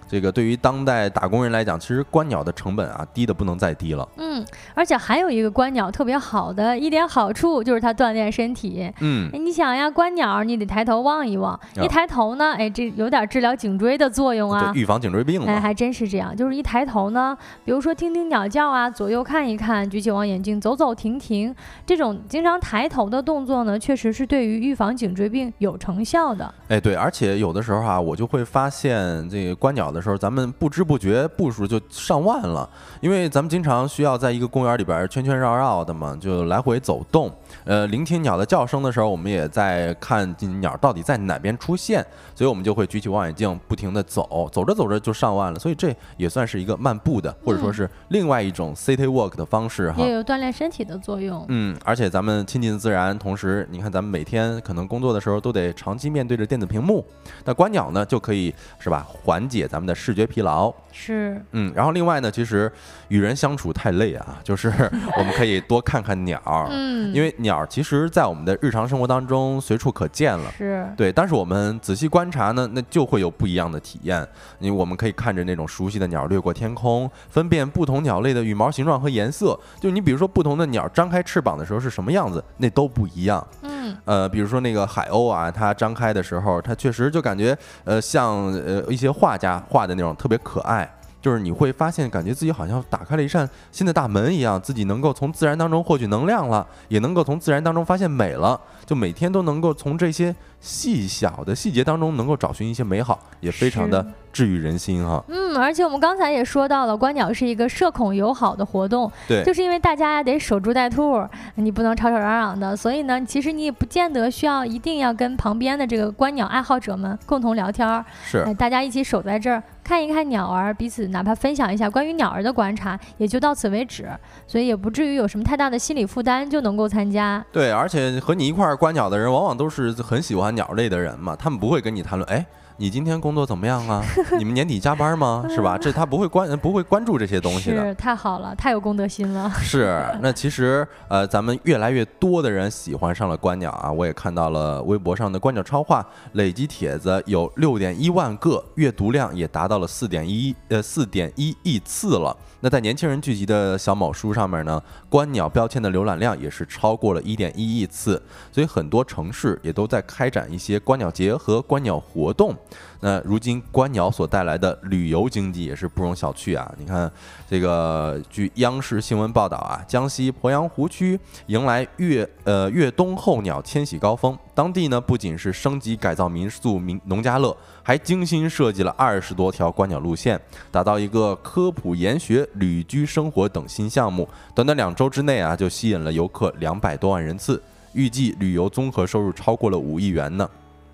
这个对于当代打工人来讲，其实观鸟的成本啊，低的不能再低了。嗯，而且还有一个观鸟特别好的一点好处，就是它锻炼身体。嗯，你想呀，观鸟你得抬头望一望，一抬头呢，哎，这有点治疗颈椎的作用啊，预防颈椎病。哎，还真是这样，就是一抬头呢，比如说听听鸟叫啊，左右看一看，举起望远镜走走停停，这种经常抬头的动作呢，确实是对于预防颈椎病有成效的。哎，对，而且有的时候啊，我就会发现这个观鸟的。的时候，咱们不知不觉步数就上万了，因为咱们经常需要在一个公园里边圈圈绕绕的嘛，就来回走动。呃，聆听鸟的叫声的时候，我们也在看鸟到底在哪边出现，所以我们就会举起望远镜，不停的走，走着走着就上万了。所以这也算是一个漫步的，或者说是另外一种 city walk 的方式哈。也有锻炼身体的作用。嗯，而且咱们亲近自然，同时你看咱们每天可能工作的时候都得长期面对着电子屏幕，那观鸟呢就可以是吧，缓解咱们的视觉疲劳。是，嗯，然后另外呢，其实与人相处太累啊，就是我们可以多看看鸟，嗯，因为鸟其实，在我们的日常生活当中随处可见了，是对。但是我们仔细观察呢，那就会有不一样的体验。因为我们可以看着那种熟悉的鸟掠过天空，分辨不同鸟类的羽毛形状和颜色。就你比如说，不同的鸟张开翅膀的时候是什么样子，那都不一样。嗯，呃，比如说那个海鸥啊，它张开的时候，它确实就感觉呃像呃一些画家画的那种特别可爱。就是你会发现，感觉自己好像打开了一扇新的大门一样，自己能够从自然当中获取能量了，也能够从自然当中发现美了。就每天都能够从这些细小的细节当中能够找寻一些美好，也非常的治愈人心哈。嗯，而且我们刚才也说到了，观鸟是一个社恐友好的活动，对，就是因为大家得守株待兔，你不能吵吵嚷嚷的，所以呢，其实你也不见得需要一定要跟旁边的这个观鸟爱好者们共同聊天儿，是，哎，大家一起守在这儿看一看鸟儿，彼此哪怕分享一下关于鸟儿的观察，也就到此为止，所以也不至于有什么太大的心理负担，就能够参加。对，而且和你一块儿。观鸟的人往往都是很喜欢鸟类的人嘛，他们不会跟你谈论，哎，你今天工作怎么样啊？你们年底加班吗？是吧？这他不会关不会关注这些东西的。是太好了，太有公德心了。是，那其实呃，咱们越来越多的人喜欢上了观鸟啊，我也看到了微博上的观鸟超话累积帖子有六点一万个，阅读量也达到了四点一呃四点一亿次了。那在年轻人聚集的小某书上面呢，观鸟标签的浏览量也是超过了一点一亿次，所以很多城市也都在开展一些观鸟节和观鸟活动。那如今观鸟所带来的旅游经济也是不容小觑啊！你看，这个据央视新闻报道啊，江西鄱阳湖区迎来越呃越冬候鸟迁徙高峰，当地呢不仅是升级改造民宿民农家乐，还精心设计了二十多条观鸟路线，打造一个科普研学、旅居生活等新项目。短短两周之内啊，就吸引了游客两百多万人次，预计旅游综合收入超过了五亿元呢。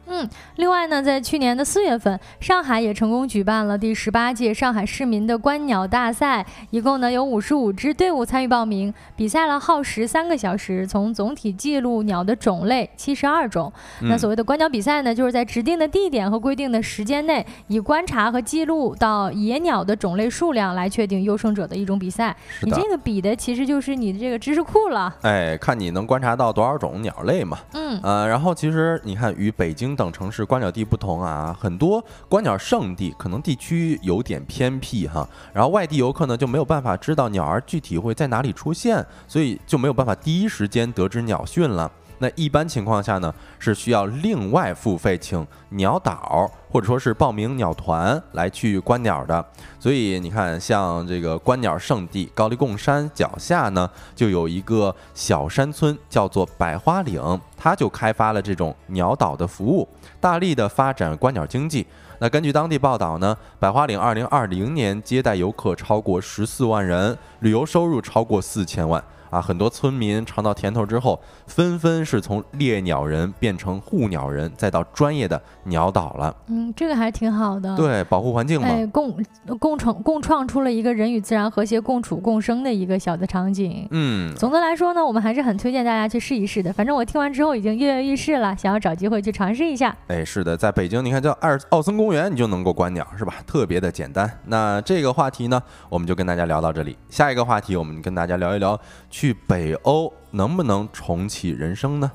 嗯，另外呢，在去年的四月份，上海也成功举办了第十八届上海市民的观鸟大赛，一共呢有五十五支队伍参与报名，比赛了耗时三个小时，从总体记录鸟的种类七十二种。那所谓的观鸟比赛呢，就是在指定的地点和规定的时间内，以观察和记录到野鸟的种类数量来确定优胜者的一种比赛。你这个比的其实就是你的这个知识库了。哎，看你能观察到多少种鸟类嘛。嗯，呃，然后其实你看，与北京等。等城市观鸟地不同啊，很多观鸟圣地可能地区有点偏僻哈，然后外地游客呢就没有办法知道鸟儿具体会在哪里出现，所以就没有办法第一时间得知鸟讯了。那一般情况下呢，是需要另外付费请鸟导，或者说是报名鸟团来去观鸟的。所以你看，像这个观鸟圣地高黎贡山脚下呢，就有一个小山村，叫做百花岭，它就开发了这种鸟导的服务，大力的发展观鸟经济。那根据当地报道呢，百花岭二零二零年接待游客超过十四万人，旅游收入超过四千万。啊，很多村民尝到甜头之后，纷纷是从猎鸟人变成护鸟人，再到专业的鸟导了。嗯，这个还挺好的。对，保护环境嘛。哎，共共创共创出了一个人与自然和谐共处共生的一个小的场景。嗯，总的来说呢，我们还是很推荐大家去试一试的。反正我听完之后已经跃跃欲试了，想要找机会去尝试一下。哎，是的，在北京，你看叫二奥森公园，你就能够观鸟，是吧？特别的简单。那这个话题呢，我们就跟大家聊到这里。下一个话题，我们跟大家聊一聊。去去北欧能不能重启人生呢？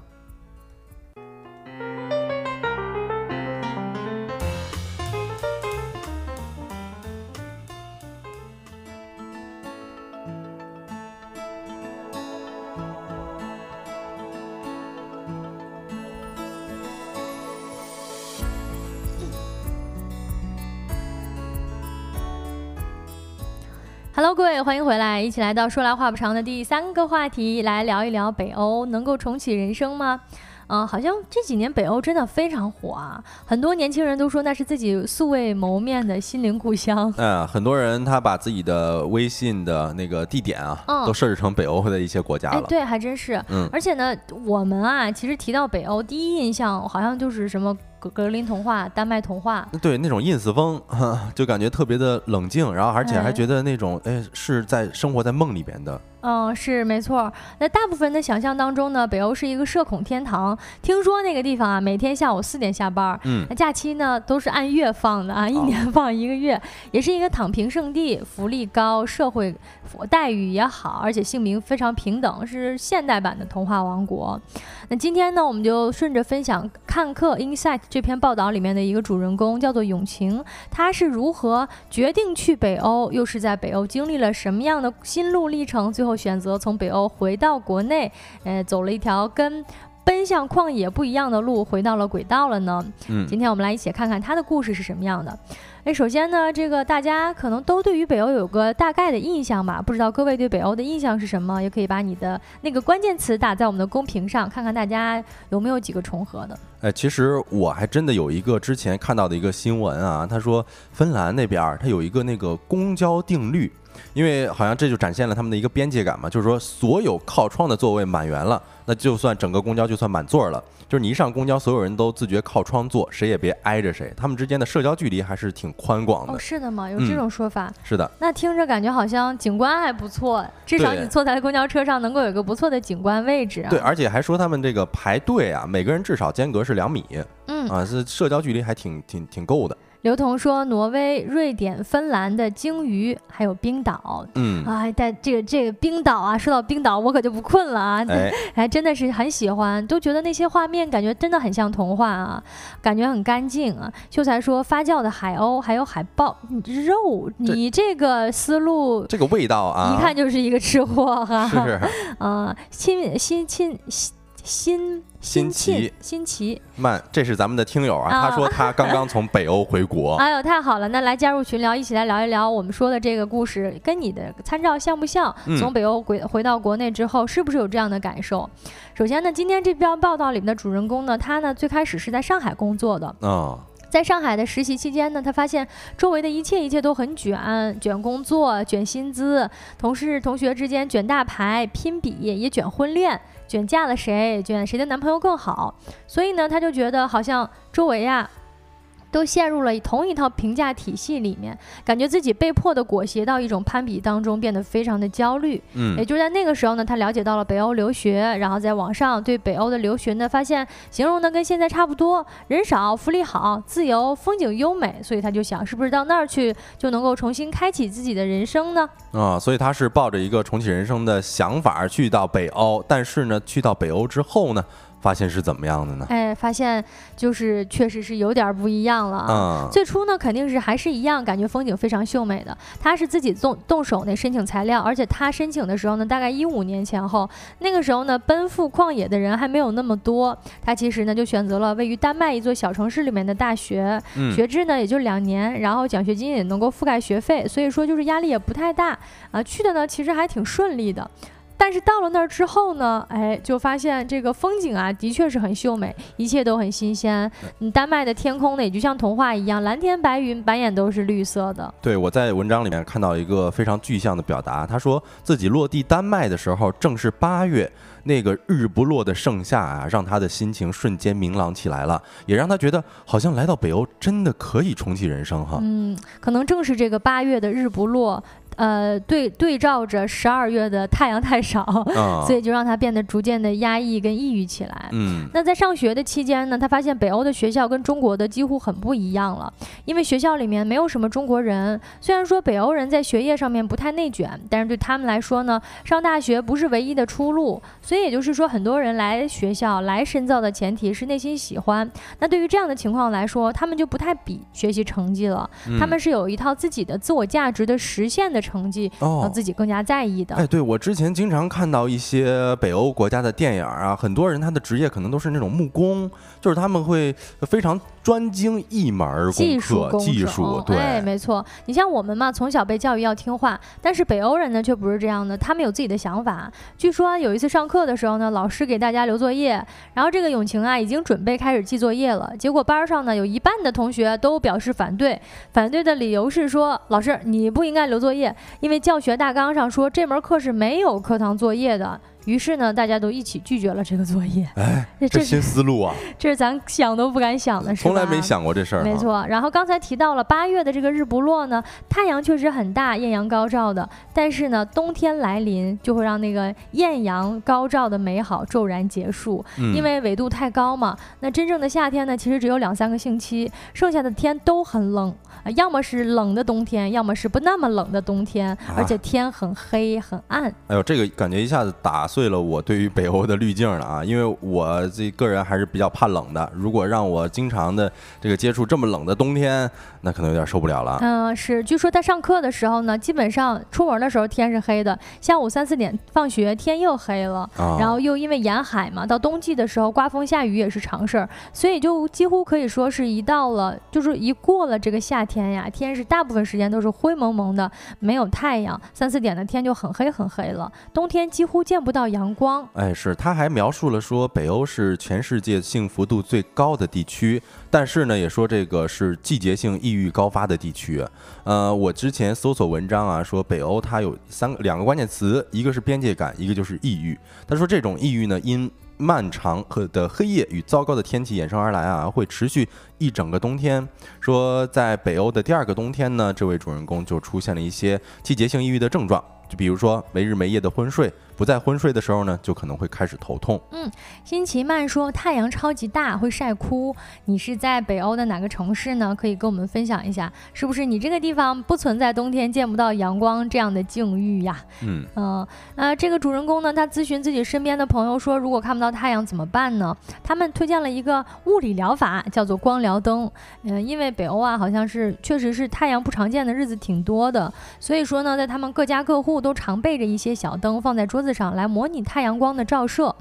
？Hello，各位，欢迎回来，一起来到说来话不长的第三个话题，来聊一聊北欧能够重启人生吗？嗯，好像这几年北欧真的非常火啊，很多年轻人都说那是自己素未谋面的心灵故乡。嗯，很多人他把自己的微信的那个地点啊，都设置成北欧的一些国家了。对，还真是。嗯，而且呢，我们啊，其实提到北欧，第一印象好像就是什么。格格林童话、丹麦童话，对那种 ins 风，就感觉特别的冷静，然后而且还觉得那种哎是在生活在梦里边的。嗯，是没错。那大部分人的想象当中呢，北欧是一个社恐天堂。听说那个地方啊，每天下午四点下班，嗯，那假期呢都是按月放的啊，一年放一个月，也是一个躺平圣地，福利高，社会待遇也好，而且姓名非常平等，是现代版的童话王国。那今天呢，我们就顺着分享看客 Insight 这篇报道里面的一个主人公，叫做永晴，他是如何决定去北欧，又是在北欧经历了什么样的心路历程，最后。后选择从北欧回到国内，呃，走了一条跟奔向旷野不一样的路，回到了轨道了呢。嗯，今天我们来一起看看他的故事是什么样的。哎，首先呢，这个大家可能都对于北欧有个大概的印象吧？不知道各位对北欧的印象是什么？也可以把你的那个关键词打在我们的公屏上，看看大家有没有几个重合的。哎，其实我还真的有一个之前看到的一个新闻啊，他说芬兰那边他有一个那个公交定律。因为好像这就展现了他们的一个边界感嘛，就是说所有靠窗的座位满员了，那就算整个公交就算满座了。就是你一上公交，所有人都自觉靠窗坐，谁也别挨着谁，他们之间的社交距离还是挺宽广的。哦，是的吗？有这种说法？是的。那听着感觉好像景观还不错，至少你坐在公交车上能够有个不错的景观位置。对，而且还说他们这个排队啊，每个人至少间隔是两米。嗯啊，是社交距离还挺挺挺够的。刘同说：“挪威、瑞典、芬兰的鲸鱼，还有冰岛。嗯，啊，但这个这个冰岛啊，说到冰岛，我可就不困了啊！哎，真的是很喜欢，都觉得那些画面感觉真的很像童话啊，感觉很干净啊。”秀才说：“发酵的海鸥，还有海豹肉，你这个思路，这个味道啊，一看就是一个吃货哈。是，啊，亲亲亲亲。”新新奇新奇慢，这是咱们的听友啊，他说他刚刚从北欧回国。哎呦，太好了，那来加入群聊，一起来聊一聊我们说的这个故事，跟你的参照像不像？从北欧回回到国内之后，是不是有这样的感受？首先呢，今天这篇报道里面的主人公呢，他呢最开始是在上海工作的啊。在上海的实习期间呢，他发现周围的一切一切都很卷，卷工作、卷薪资，同事同学之间卷大牌、拼比，也卷婚恋，卷嫁了谁，卷谁的男朋友更好。所以呢，他就觉得好像周围呀。都陷入了同一套评价体系里面，感觉自己被迫的裹挟到一种攀比当中，变得非常的焦虑。嗯，也就是在那个时候呢，他了解到了北欧留学，然后在网上对北欧的留学呢，发现形容呢跟现在差不多，人少、福利好、自由、风景优美，所以他就想，是不是到那儿去就能够重新开启自己的人生呢？啊，所以他是抱着一个重启人生的想法去到北欧，但是呢，去到北欧之后呢？发现是怎么样的呢？哎，发现就是确实是有点不一样了啊。最初呢，肯定是还是一样，感觉风景非常秀美的。他是自己动动手那申请材料，而且他申请的时候呢，大概一五年前后，那个时候呢，奔赴旷野的人还没有那么多。他其实呢，就选择了位于丹麦一座小城市里面的大学，学制呢也就两年，然后奖学金也能够覆盖学费，所以说就是压力也不太大啊。去的呢，其实还挺顺利的。但是到了那儿之后呢，哎，就发现这个风景啊，的确是很秀美，一切都很新鲜。你，丹麦的天空呢，也就像童话一样，蓝天白云，满眼都是绿色的。对，我在文章里面看到一个非常具象的表达，他说自己落地丹麦的时候正是八月，那个日不落的盛夏啊，让他的心情瞬间明朗起来了，也让他觉得好像来到北欧真的可以重启人生哈。嗯，可能正是这个八月的日不落。呃，对对照着十二月的太阳太少，所以就让他变得逐渐的压抑跟抑郁起来。嗯，那在上学的期间呢，他发现北欧的学校跟中国的几乎很不一样了，因为学校里面没有什么中国人。虽然说北欧人在学业上面不太内卷，但是对他们来说呢，上大学不是唯一的出路。所以也就是说，很多人来学校来深造的前提是内心喜欢。那对于这样的情况来说，他们就不太比学习成绩了，他们是有一套自己的自我价值的实现的。成绩，让自己更加在意的。哎，对我之前经常看到一些北欧国家的电影啊，很多人他的职业可能都是那种木工，就是他们会非常。专精一门技术，技术对，没错。你像我们嘛，从小被教育要听话，但是北欧人呢却不是这样的，他们有自己的想法。据说有一次上课的时候呢，老师给大家留作业，然后这个永晴啊已经准备开始记作业了，结果班上呢有一半的同学都表示反对，反对的理由是说，老师你不应该留作业，因为教学大纲上说这门课是没有课堂作业的。于是呢，大家都一起拒绝了这个作业。哎，这新思路啊！这是咱想都不敢想的，从来没想过这事儿。没错。然后刚才提到了八月的这个日不落呢，太阳确实很大，艳阳高照的。但是呢，冬天来临就会让那个艳阳高照的美好骤然结束，因为纬度太高嘛。那真正的夏天呢，其实只有两三个星期，剩下的天都很冷，要么是冷的冬天，要么是不那么冷的冬天，而且天很黑很暗。哎呦，这个感觉一下子打。碎了我对于北欧的滤镜了啊，因为我这个人还是比较怕冷的。如果让我经常的这个接触这么冷的冬天，那可能有点受不了了。嗯，是。据说他上课的时候呢，基本上出门的时候天是黑的，下午三四点放学天又黑了，然后又因为沿海嘛，到冬季的时候刮风下雨也是常事儿，所以就几乎可以说是一到了就是一过了这个夏天呀，天是大部分时间都是灰蒙蒙的，没有太阳，三四点的天就很黑很黑了。冬天几乎见不到。阳光，哎，是，他还描述了说北欧是全世界幸福度最高的地区，但是呢，也说这个是季节性抑郁高发的地区。呃，我之前搜索文章啊，说北欧它有三个两个关键词，一个是边界感，一个就是抑郁。他说这种抑郁呢，因漫长和的黑夜与糟糕的天气衍生而来啊，会持续一整个冬天。说在北欧的第二个冬天呢，这位主人公就出现了一些季节性抑郁的症状。就比如说没日没夜的昏睡，不在昏睡的时候呢，就可能会开始头痛。嗯，辛奇曼说太阳超级大，会晒哭。你是在北欧的哪个城市呢？可以跟我们分享一下，是不是你这个地方不存在冬天见不到阳光这样的境遇呀？嗯嗯，呃，这个主人公呢，他咨询自己身边的朋友说，如果看不到太阳怎么办呢？他们推荐了一个物理疗法，叫做光疗灯。嗯，因为北欧啊，好像是确实是太阳不常见的日子挺多的，所以说呢，在他们各家各户。都常备着一些小灯放在桌子上来模拟太阳光的照射。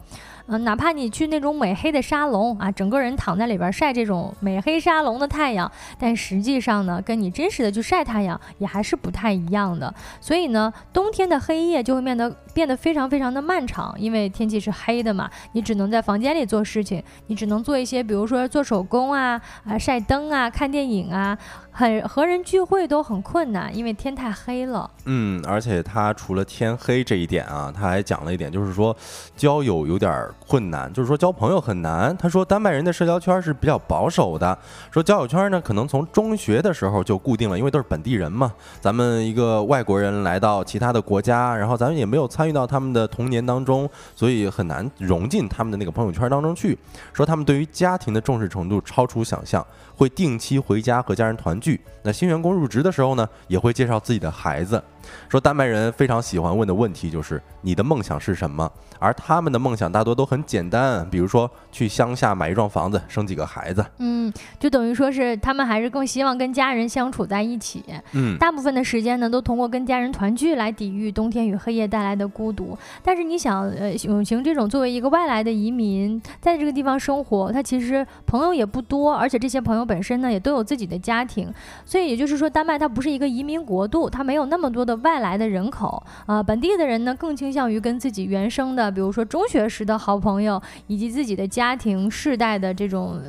嗯，哪怕你去那种美黑的沙龙啊，整个人躺在里边晒这种美黑沙龙的太阳，但实际上呢，跟你真实的去晒太阳也还是不太一样的。所以呢，冬天的黑夜就会变得变得非常非常的漫长，因为天气是黑的嘛，你只能在房间里做事情，你只能做一些，比如说做手工啊，啊晒灯啊，看电影啊，很和人聚会都很困难，因为天太黑了。嗯，而且他除了天黑这一点啊，他还讲了一点，就是说交友有点。困难就是说交朋友很难。他说丹麦人的社交圈是比较保守的，说交友圈呢可能从中学的时候就固定了，因为都是本地人嘛。咱们一个外国人来到其他的国家，然后咱们也没有参遇到他们的童年当中，所以很难融进他们的那个朋友圈当中去。说他们对于家庭的重视程度超出想象，会定期回家和家人团聚。那新员工入职的时候呢，也会介绍自己的孩子。说丹麦人非常喜欢问的问题就是你的梦想是什么，而他们的梦想大多都很简单，比如说去乡下买一幢房子，生几个孩子。嗯，就等于说是他们还是更希望跟家人相处在一起。嗯，大部分的时间呢都通过跟家人团聚来抵御冬天与黑夜带来的孤独。但是你想，呃，永晴这种作为一个外来的移民，在这个地方生活，他其实朋友也不多，而且这些朋友本身呢也都有自己的家庭，所以也就是说，丹麦它不是一个移民国度，它没有那么多的。外来的人口啊，本地的人呢更倾向于跟自己原生的，比如说中学时的好朋友，以及自己的家庭世代的这种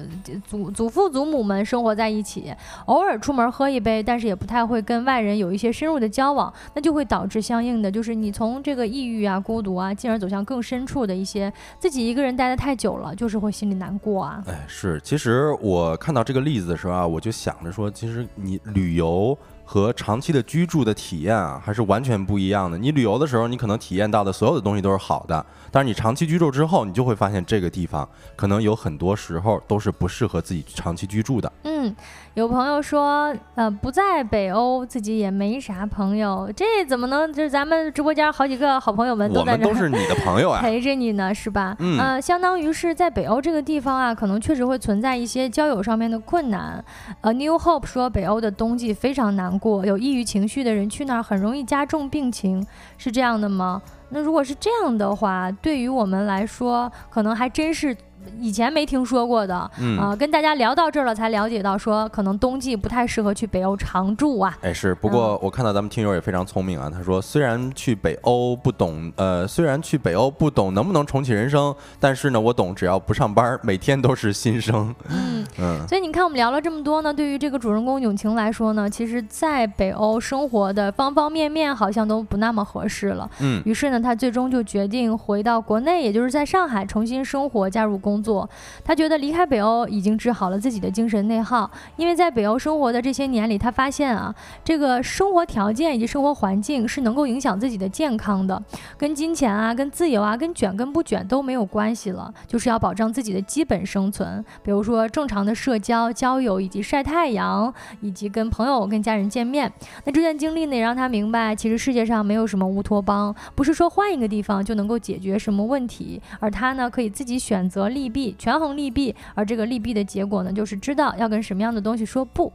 祖祖父祖母们生活在一起，偶尔出门喝一杯，但是也不太会跟外人有一些深入的交往，那就会导致相应的就是你从这个抑郁啊、孤独啊，进而走向更深处的一些自己一个人待的太久了，就是会心里难过啊。哎，是，其实我看到这个例子的时候啊，我就想着说，其实你旅游。和长期的居住的体验啊，还是完全不一样的。你旅游的时候，你可能体验到的所有的东西都是好的，但是你长期居住之后，你就会发现这个地方可能有很多时候都是不适合自己长期居住的。嗯。嗯，有朋友说，呃，不在北欧，自己也没啥朋友，这怎么能？就是咱们直播间好几个好朋友们都在这，都是你的朋友啊，陪着你呢，是吧？嗯，呃，相当于是在北欧这个地方啊，可能确实会存在一些交友上面的困难。呃，New Hope 说，北欧的冬季非常难过，有抑郁情绪的人去那儿很容易加重病情，是这样的吗？那如果是这样的话，对于我们来说，可能还真是。以前没听说过的啊，跟大家聊到这儿了，才了解到说可能冬季不太适合去北欧常住啊。哎，是，不过我看到咱们听友也非常聪明啊，他说虽然去北欧不懂，呃，虽然去北欧不懂能不能重启人生，但是呢，我懂，只要不上班，每天都是新生。嗯 嗯。所以你看，我们聊了这么多呢，对于这个主人公永晴来说呢，其实在北欧生活的方方面面好像都不那么合适了。嗯。于是呢，他最终就决定回到国内，也就是在上海重新生活，加入工。工作，他觉得离开北欧已经治好了自己的精神内耗，因为在北欧生活的这些年里，他发现啊，这个生活条件以及生活环境是能够影响自己的健康的，跟金钱啊、跟自由啊、跟卷跟不卷都没有关系了，就是要保障自己的基本生存，比如说正常的社交、交友以及晒太阳，以及跟朋友、跟家人见面。那这段经历呢，也让他明白，其实世界上没有什么乌托邦，不是说换一个地方就能够解决什么问题，而他呢，可以自己选择利。弊权衡利弊，而这个利弊的结果呢，就是知道要跟什么样的东西说不。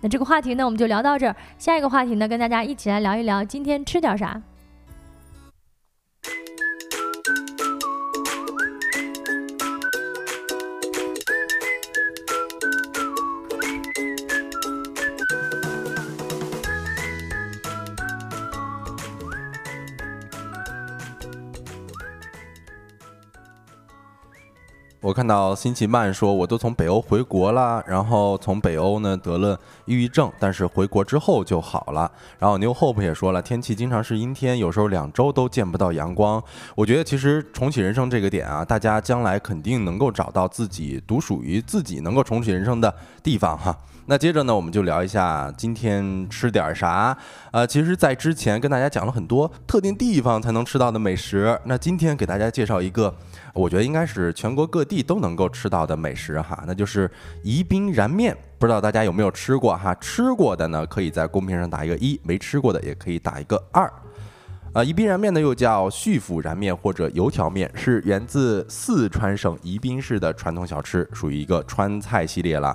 那这个话题呢，我们就聊到这儿。下一个话题呢，跟大家一起来聊一聊今天吃点啥。我看到辛奇曼说，我都从北欧回国了，然后从北欧呢得了抑郁症，但是回国之后就好了。然后 New Hope 也说了，天气经常是阴天，有时候两周都见不到阳光。我觉得其实重启人生这个点啊，大家将来肯定能够找到自己独属于自己能够重启人生的地方哈。那接着呢，我们就聊一下今天吃点啥。呃，其实，在之前跟大家讲了很多特定地方才能吃到的美食，那今天给大家介绍一个。我觉得应该是全国各地都能够吃到的美食哈，那就是宜宾燃面。不知道大家有没有吃过哈？吃过的呢，可以在公屏上打一个一；没吃过的也可以打一个二。啊，宜宾燃面呢又叫叙府燃面或者油条面，是源自四川省宜宾市的传统小吃，属于一个川菜系列了。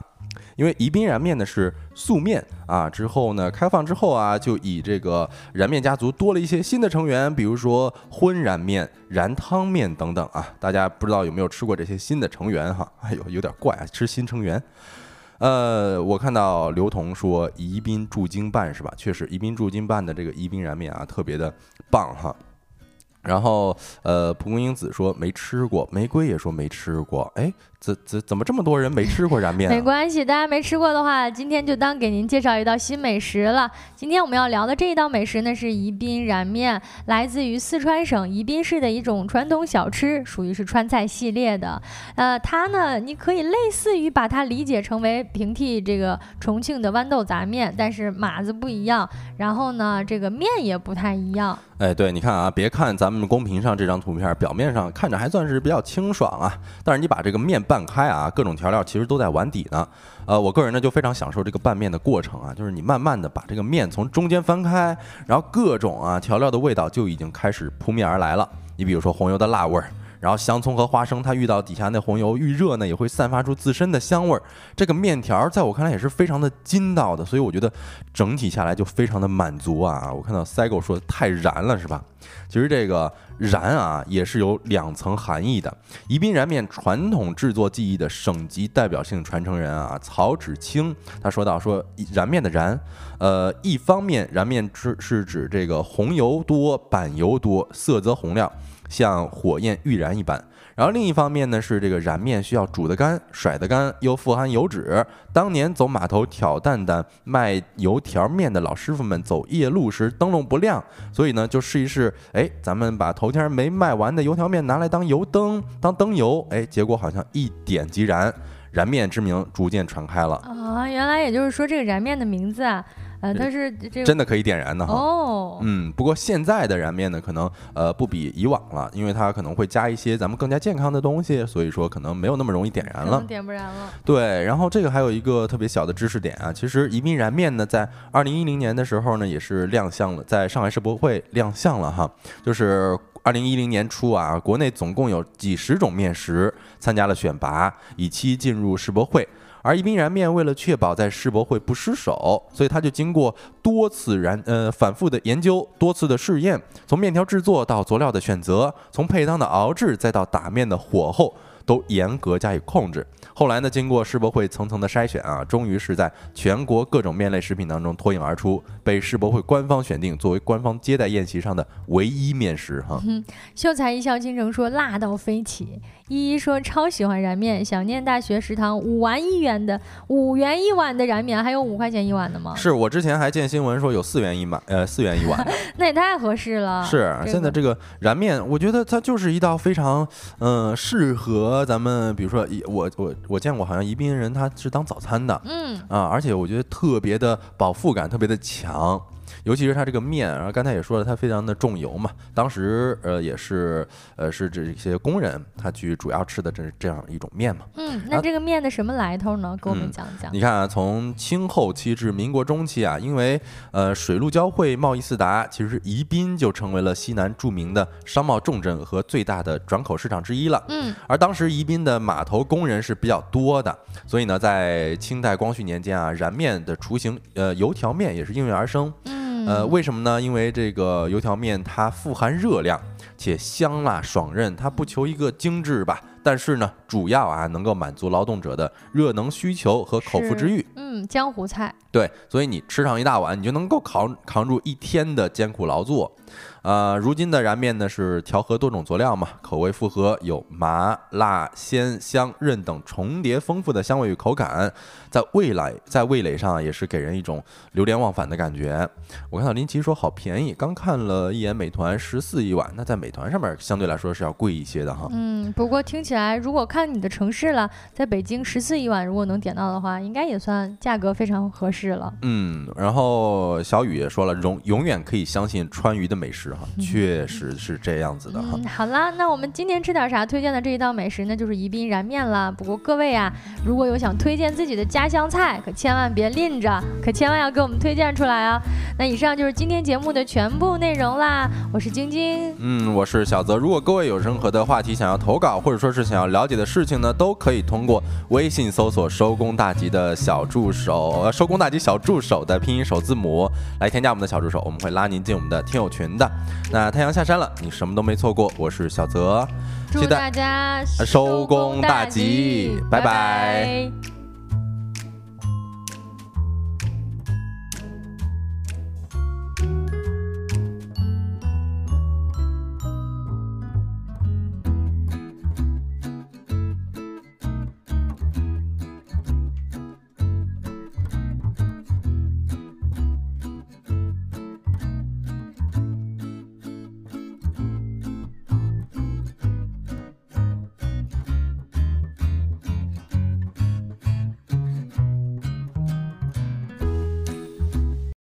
因为宜宾燃面呢是素面啊，之后呢开放之后啊，就以这个燃面家族多了一些新的成员，比如说荤燃面、燃汤面等等啊。大家不知道有没有吃过这些新的成员哈？哎呦，有点怪啊，吃新成员。呃，我看到刘同说宜宾驻京办是吧？确实，宜宾驻京办的这个宜宾燃面啊，特别的棒哈。然后，呃，蒲公英子说没吃过，玫瑰也说没吃过，哎。怎怎怎么这么多人没吃过燃面？没关系，大家没吃过的话，今天就当给您介绍一道新美食了。今天我们要聊的这一道美食呢，是宜宾燃面，来自于四川省宜宾市的一种传统小吃，属于是川菜系列的。呃，它呢，你可以类似于把它理解成为平替这个重庆的豌豆杂面，但是码子不一样，然后呢，这个面也不太一样。哎，对，你看啊，别看咱们公屏上这张图片，表面上看着还算是比较清爽啊，但是你把这个面。拌开啊，各种调料其实都在碗底呢。呃，我个人呢就非常享受这个拌面的过程啊，就是你慢慢的把这个面从中间翻开，然后各种啊调料的味道就已经开始扑面而来了。你比如说红油的辣味儿。然后香葱和花生，它遇到底下那红油遇热呢，也会散发出自身的香味儿。这个面条在我看来也是非常的筋道的，所以我觉得整体下来就非常的满足啊。我看到 Sego 说太燃了是吧？其实这个燃啊也是有两层含义的。宜宾燃面传统制作技艺的省级代表性传承人啊，曹芷清他说到说燃面的燃，呃，一方面燃面是是指这个红油多、板油多，色泽红亮。像火焰预燃一般，然后另一方面呢是这个燃面需要煮得干、甩得干，又富含油脂。当年走码头挑担担卖油条面的老师傅们走夜路时灯笼不亮，所以呢就试一试，哎，咱们把头天没卖完的油条面拿来当油灯、当灯油，哎，结果好像一点即燃，燃面之名逐渐传开了。啊，原来也就是说这个燃面的名字啊。呃，它是这真的可以点燃的哈。哦，嗯，不过现在的燃面呢，可能呃不比以往了，因为它可能会加一些咱们更加健康的东西，所以说可能没有那么容易点燃了。点不燃了。对，然后这个还有一个特别小的知识点啊，其实宜宾燃面呢，在二零一零年的时候呢，也是亮相了，在上海世博会亮相了哈，就是二零一零年初啊，国内总共有几十种面食参加了选拔，以期进入世博会。而宜宾燃面为了确保在世博会不失手，所以他就经过多次燃呃反复的研究、多次的试验，从面条制作到佐料的选择，从配汤的熬制，再到打面的火候，都严格加以控制。后来呢，经过世博会层层的筛选啊，终于是在全国各种面类食品当中脱颖而出，被世博会官方选定作为官方接待宴席上的唯一面食哈。秀才一笑倾城说辣到飞起。依依说超喜欢燃面，想念大学食堂五碗一元的五元一碗的燃面，还有五块钱一碗的吗？是我之前还见新闻说有四元一碗，呃，四元一碗，那也太合适了。是现在这个燃面，我觉得它就是一道非常嗯适合咱们，比如说我我我见过好像宜宾人他是当早餐的，嗯啊，而且我觉得特别的饱腹感特别的强。尤其是它这个面，然后刚才也说了，它非常的重油嘛。当时呃也是呃是这些工人他去主要吃的这这样一种面嘛。嗯，那这个面的什么来头呢？给我们讲讲。你看啊，从清后期至民国中期啊，因为呃水陆交汇、贸易四达，其实宜宾就成为了西南著名的商贸重镇和最大的转口市场之一了。嗯，而当时宜宾的码头工人是比较多的，所以呢，在清代光绪年间啊，燃面的雏形呃油条面也是应运而生。嗯。呃，为什么呢？因为这个油条面它富含热量，且香辣爽韧，它不求一个精致吧，但是呢，主要啊能够满足劳动者的热能需求和口腹之欲。嗯，江湖菜。对，所以你吃上一大碗，你就能够扛扛住一天的艰苦劳作。呃，如今的燃面呢是调和多种佐料嘛，口味复合，有麻辣鲜香韧等重叠丰富的香味与口感，在味蕾在味蕾上也是给人一种流连忘返的感觉。我看到林奇说好便宜，刚看了一眼美团十四一碗，那在美团上面相对来说是要贵一些的哈。嗯，不过听起来如果看你的城市了，在北京十四一碗，如果能点到的话，应该也算价格非常合适了。嗯，然后小雨也说了，永永远可以相信川渝的美食。确实是这样子的哈。好啦，那我们今天吃点啥？推荐的这一道美食呢，就是宜宾燃面啦。不过各位啊，如果有想推荐自己的家乡菜，可千万别吝着，可千万要给我们推荐出来啊。那以上就是今天节目的全部内容啦。我是晶晶，嗯，我是小泽。如果各位有任何的话题想要投稿，或者说是想要了解的事情呢，都可以通过微信搜索“收工大吉”的小助手，呃，收工大吉小助手的拼音首字母来添加我们的小助手，我们会拉您进我们的听友群的。那太阳下山了，你什么都没错过。我是小泽，祝大家收工大吉，拜拜。